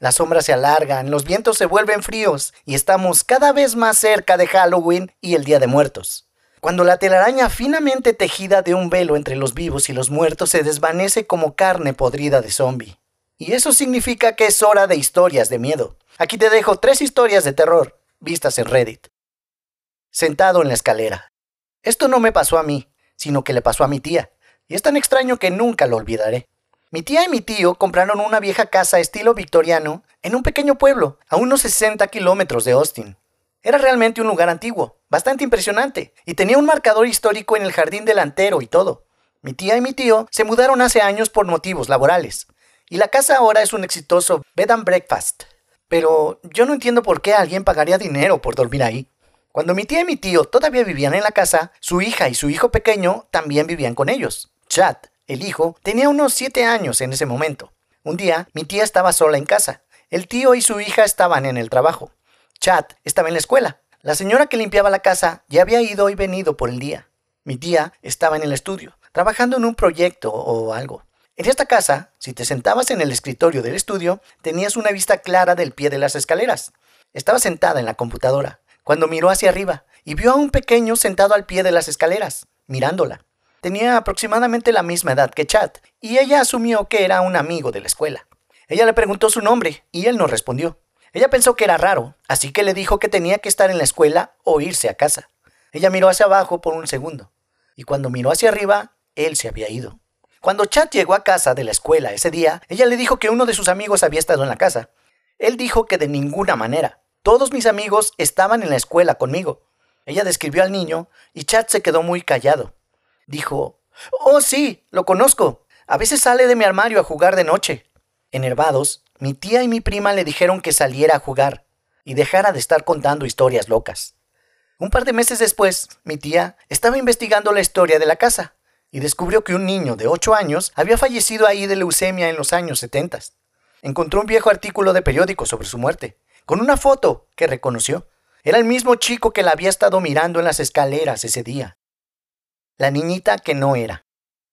Las sombras se alargan, los vientos se vuelven fríos y estamos cada vez más cerca de Halloween y el Día de Muertos. Cuando la telaraña finamente tejida de un velo entre los vivos y los muertos se desvanece como carne podrida de zombie. Y eso significa que es hora de historias de miedo. Aquí te dejo tres historias de terror, vistas en Reddit. Sentado en la escalera. Esto no me pasó a mí, sino que le pasó a mi tía, y es tan extraño que nunca lo olvidaré. Mi tía y mi tío compraron una vieja casa estilo victoriano en un pequeño pueblo, a unos 60 kilómetros de Austin. Era realmente un lugar antiguo, bastante impresionante, y tenía un marcador histórico en el jardín delantero y todo. Mi tía y mi tío se mudaron hace años por motivos laborales, y la casa ahora es un exitoso bed and breakfast. Pero yo no entiendo por qué alguien pagaría dinero por dormir ahí. Cuando mi tía y mi tío todavía vivían en la casa, su hija y su hijo pequeño también vivían con ellos. Chad, el hijo tenía unos siete años en ese momento. Un día, mi tía estaba sola en casa. El tío y su hija estaban en el trabajo. Chad estaba en la escuela. La señora que limpiaba la casa ya había ido y venido por el día. Mi tía estaba en el estudio, trabajando en un proyecto o algo. En esta casa, si te sentabas en el escritorio del estudio, tenías una vista clara del pie de las escaleras. Estaba sentada en la computadora, cuando miró hacia arriba y vio a un pequeño sentado al pie de las escaleras, mirándola. Tenía aproximadamente la misma edad que Chad, y ella asumió que era un amigo de la escuela. Ella le preguntó su nombre, y él no respondió. Ella pensó que era raro, así que le dijo que tenía que estar en la escuela o irse a casa. Ella miró hacia abajo por un segundo, y cuando miró hacia arriba, él se había ido. Cuando Chad llegó a casa de la escuela ese día, ella le dijo que uno de sus amigos había estado en la casa. Él dijo que de ninguna manera. Todos mis amigos estaban en la escuela conmigo. Ella describió al niño y Chad se quedó muy callado. Dijo, Oh, sí, lo conozco. A veces sale de mi armario a jugar de noche. Enervados, mi tía y mi prima le dijeron que saliera a jugar y dejara de estar contando historias locas. Un par de meses después, mi tía estaba investigando la historia de la casa y descubrió que un niño de 8 años había fallecido ahí de leucemia en los años 70. Encontró un viejo artículo de periódico sobre su muerte, con una foto que reconoció. Era el mismo chico que la había estado mirando en las escaleras ese día la niñita que no era.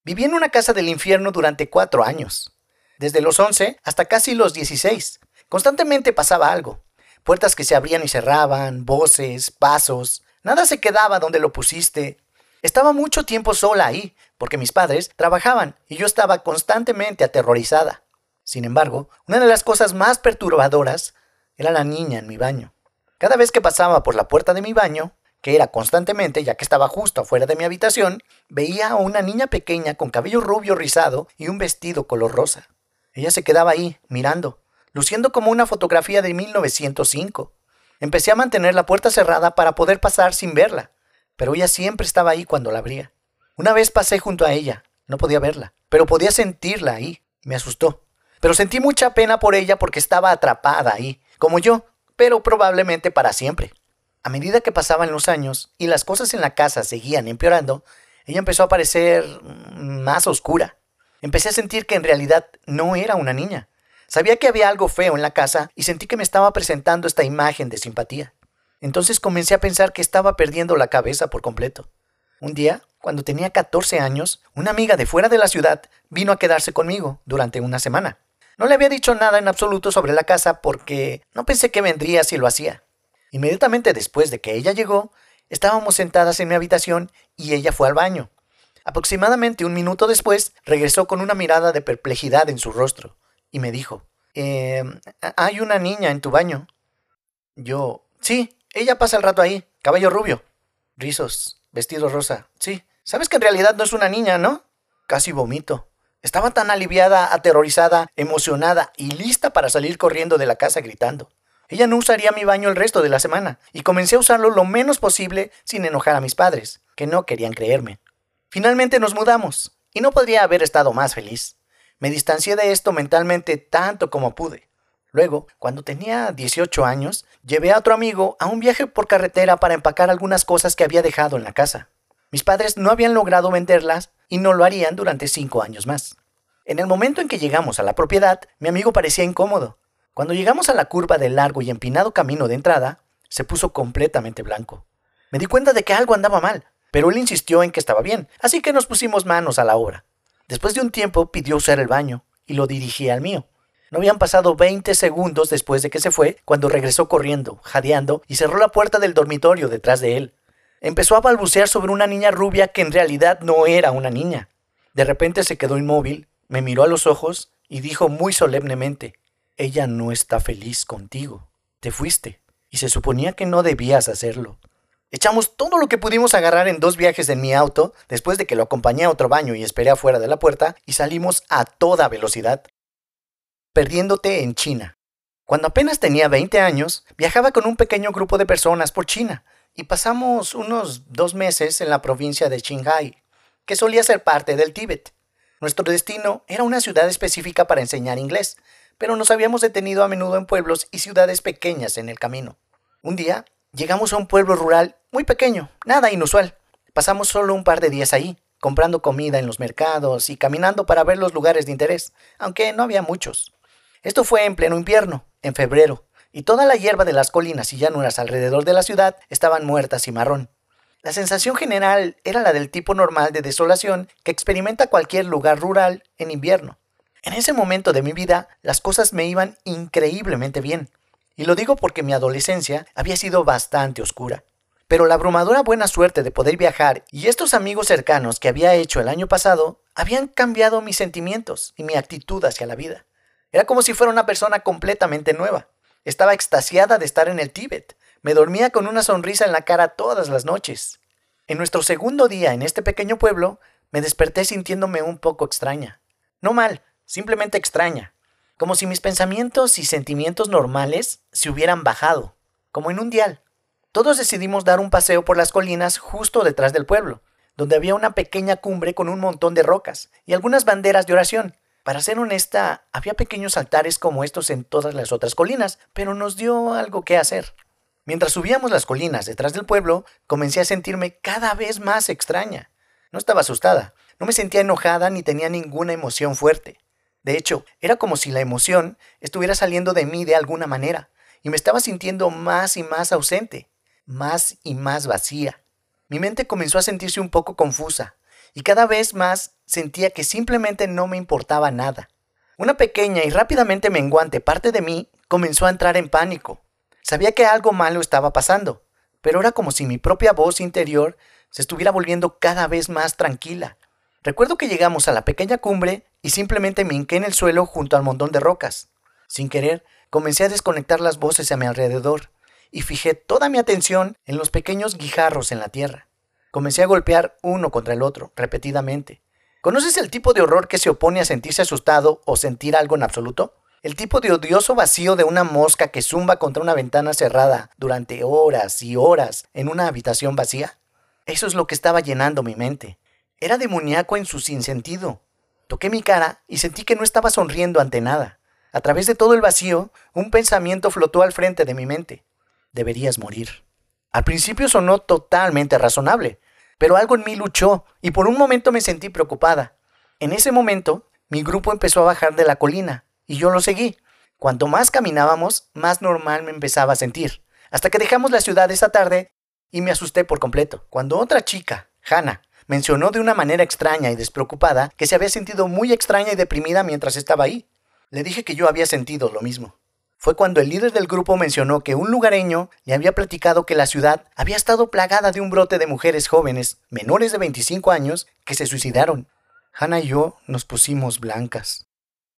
Viví en una casa del infierno durante cuatro años, desde los once hasta casi los dieciséis. Constantemente pasaba algo. Puertas que se abrían y cerraban, voces, pasos. Nada se quedaba donde lo pusiste. Estaba mucho tiempo sola ahí, porque mis padres trabajaban y yo estaba constantemente aterrorizada. Sin embargo, una de las cosas más perturbadoras era la niña en mi baño. Cada vez que pasaba por la puerta de mi baño, que era constantemente, ya que estaba justo afuera de mi habitación, veía a una niña pequeña con cabello rubio rizado y un vestido color rosa. Ella se quedaba ahí, mirando, luciendo como una fotografía de 1905. Empecé a mantener la puerta cerrada para poder pasar sin verla, pero ella siempre estaba ahí cuando la abría. Una vez pasé junto a ella, no podía verla, pero podía sentirla ahí. Me asustó. Pero sentí mucha pena por ella porque estaba atrapada ahí, como yo, pero probablemente para siempre. A medida que pasaban los años y las cosas en la casa seguían empeorando, ella empezó a parecer más oscura. Empecé a sentir que en realidad no era una niña. Sabía que había algo feo en la casa y sentí que me estaba presentando esta imagen de simpatía. Entonces comencé a pensar que estaba perdiendo la cabeza por completo. Un día, cuando tenía 14 años, una amiga de fuera de la ciudad vino a quedarse conmigo durante una semana. No le había dicho nada en absoluto sobre la casa porque no pensé que vendría si lo hacía. Inmediatamente después de que ella llegó, estábamos sentadas en mi habitación y ella fue al baño. Aproximadamente un minuto después, regresó con una mirada de perplejidad en su rostro y me dijo, eh, ¿hay una niña en tu baño? Yo, sí, ella pasa el rato ahí, cabello rubio, rizos, vestido rosa, sí. ¿Sabes que en realidad no es una niña, no? Casi vomito. Estaba tan aliviada, aterrorizada, emocionada y lista para salir corriendo de la casa gritando. Ella no usaría mi baño el resto de la semana, y comencé a usarlo lo menos posible sin enojar a mis padres, que no querían creerme. Finalmente nos mudamos, y no podría haber estado más feliz. Me distancié de esto mentalmente tanto como pude. Luego, cuando tenía 18 años, llevé a otro amigo a un viaje por carretera para empacar algunas cosas que había dejado en la casa. Mis padres no habían logrado venderlas y no lo harían durante cinco años más. En el momento en que llegamos a la propiedad, mi amigo parecía incómodo. Cuando llegamos a la curva del largo y empinado camino de entrada, se puso completamente blanco. Me di cuenta de que algo andaba mal, pero él insistió en que estaba bien, así que nos pusimos manos a la obra. Después de un tiempo pidió usar el baño y lo dirigí al mío. No habían pasado 20 segundos después de que se fue cuando regresó corriendo, jadeando, y cerró la puerta del dormitorio detrás de él. Empezó a balbucear sobre una niña rubia que en realidad no era una niña. De repente se quedó inmóvil, me miró a los ojos y dijo muy solemnemente, Ella no está feliz contigo. Te fuiste, y se suponía que no debías hacerlo. Echamos todo lo que pudimos agarrar en dos viajes en mi auto, después de que lo acompañé a otro baño y esperé afuera de la puerta, y salimos a toda velocidad perdiéndote en China. Cuando apenas tenía 20 años, viajaba con un pequeño grupo de personas por China y pasamos unos dos meses en la provincia de Qinghai, que solía ser parte del Tíbet. Nuestro destino era una ciudad específica para enseñar inglés, pero nos habíamos detenido a menudo en pueblos y ciudades pequeñas en el camino. Un día llegamos a un pueblo rural muy pequeño, nada inusual. Pasamos solo un par de días ahí, comprando comida en los mercados y caminando para ver los lugares de interés, aunque no había muchos. Esto fue en pleno invierno, en febrero, y toda la hierba de las colinas y llanuras alrededor de la ciudad estaban muertas y marrón. La sensación general era la del tipo normal de desolación que experimenta cualquier lugar rural en invierno. En ese momento de mi vida, las cosas me iban increíblemente bien. Y lo digo porque mi adolescencia había sido bastante oscura. Pero la abrumadora buena suerte de poder viajar y estos amigos cercanos que había hecho el año pasado habían cambiado mis sentimientos y mi actitud hacia la vida. Era como si fuera una persona completamente nueva. Estaba extasiada de estar en el Tíbet. Me dormía con una sonrisa en la cara todas las noches. En nuestro segundo día en este pequeño pueblo, me desperté sintiéndome un poco extraña. No mal, simplemente extraña. Como si mis pensamientos y sentimientos normales se hubieran bajado, como en un dial. Todos decidimos dar un paseo por las colinas justo detrás del pueblo, donde había una pequeña cumbre con un montón de rocas y algunas banderas de oración. Para ser honesta, había pequeños altares como estos en todas las otras colinas, pero nos dio algo que hacer. Mientras subíamos las colinas detrás del pueblo, comencé a sentirme cada vez más extraña. No estaba asustada, no me sentía enojada ni tenía ninguna emoción fuerte. De hecho, era como si la emoción estuviera saliendo de mí de alguna manera, y me estaba sintiendo más y más ausente, más y más vacía. Mi mente comenzó a sentirse un poco confusa, y cada vez más sentía que simplemente no me importaba nada. Una pequeña y rápidamente menguante parte de mí comenzó a entrar en pánico. Sabía que algo malo estaba pasando, pero era como si mi propia voz interior se estuviera volviendo cada vez más tranquila. Recuerdo que llegamos a la pequeña cumbre y simplemente me hinqué en el suelo junto al montón de rocas. Sin querer, comencé a desconectar las voces a mi alrededor y fijé toda mi atención en los pequeños guijarros en la tierra. Comencé a golpear uno contra el otro, repetidamente. ¿Conoces el tipo de horror que se opone a sentirse asustado o sentir algo en absoluto? El tipo de odioso vacío de una mosca que zumba contra una ventana cerrada durante horas y horas en una habitación vacía. Eso es lo que estaba llenando mi mente. Era demoníaco en su sinsentido. Toqué mi cara y sentí que no estaba sonriendo ante nada. A través de todo el vacío, un pensamiento flotó al frente de mi mente. Deberías morir. Al principio sonó totalmente razonable, pero algo en mí luchó y por un momento me sentí preocupada. En ese momento, mi grupo empezó a bajar de la colina y yo lo seguí. Cuanto más caminábamos, más normal me empezaba a sentir, hasta que dejamos la ciudad esa tarde y me asusté por completo. Cuando otra chica, Hannah, mencionó de una manera extraña y despreocupada que se había sentido muy extraña y deprimida mientras estaba ahí. Le dije que yo había sentido lo mismo fue cuando el líder del grupo mencionó que un lugareño le había platicado que la ciudad había estado plagada de un brote de mujeres jóvenes, menores de 25 años, que se suicidaron. Hannah y yo nos pusimos blancas.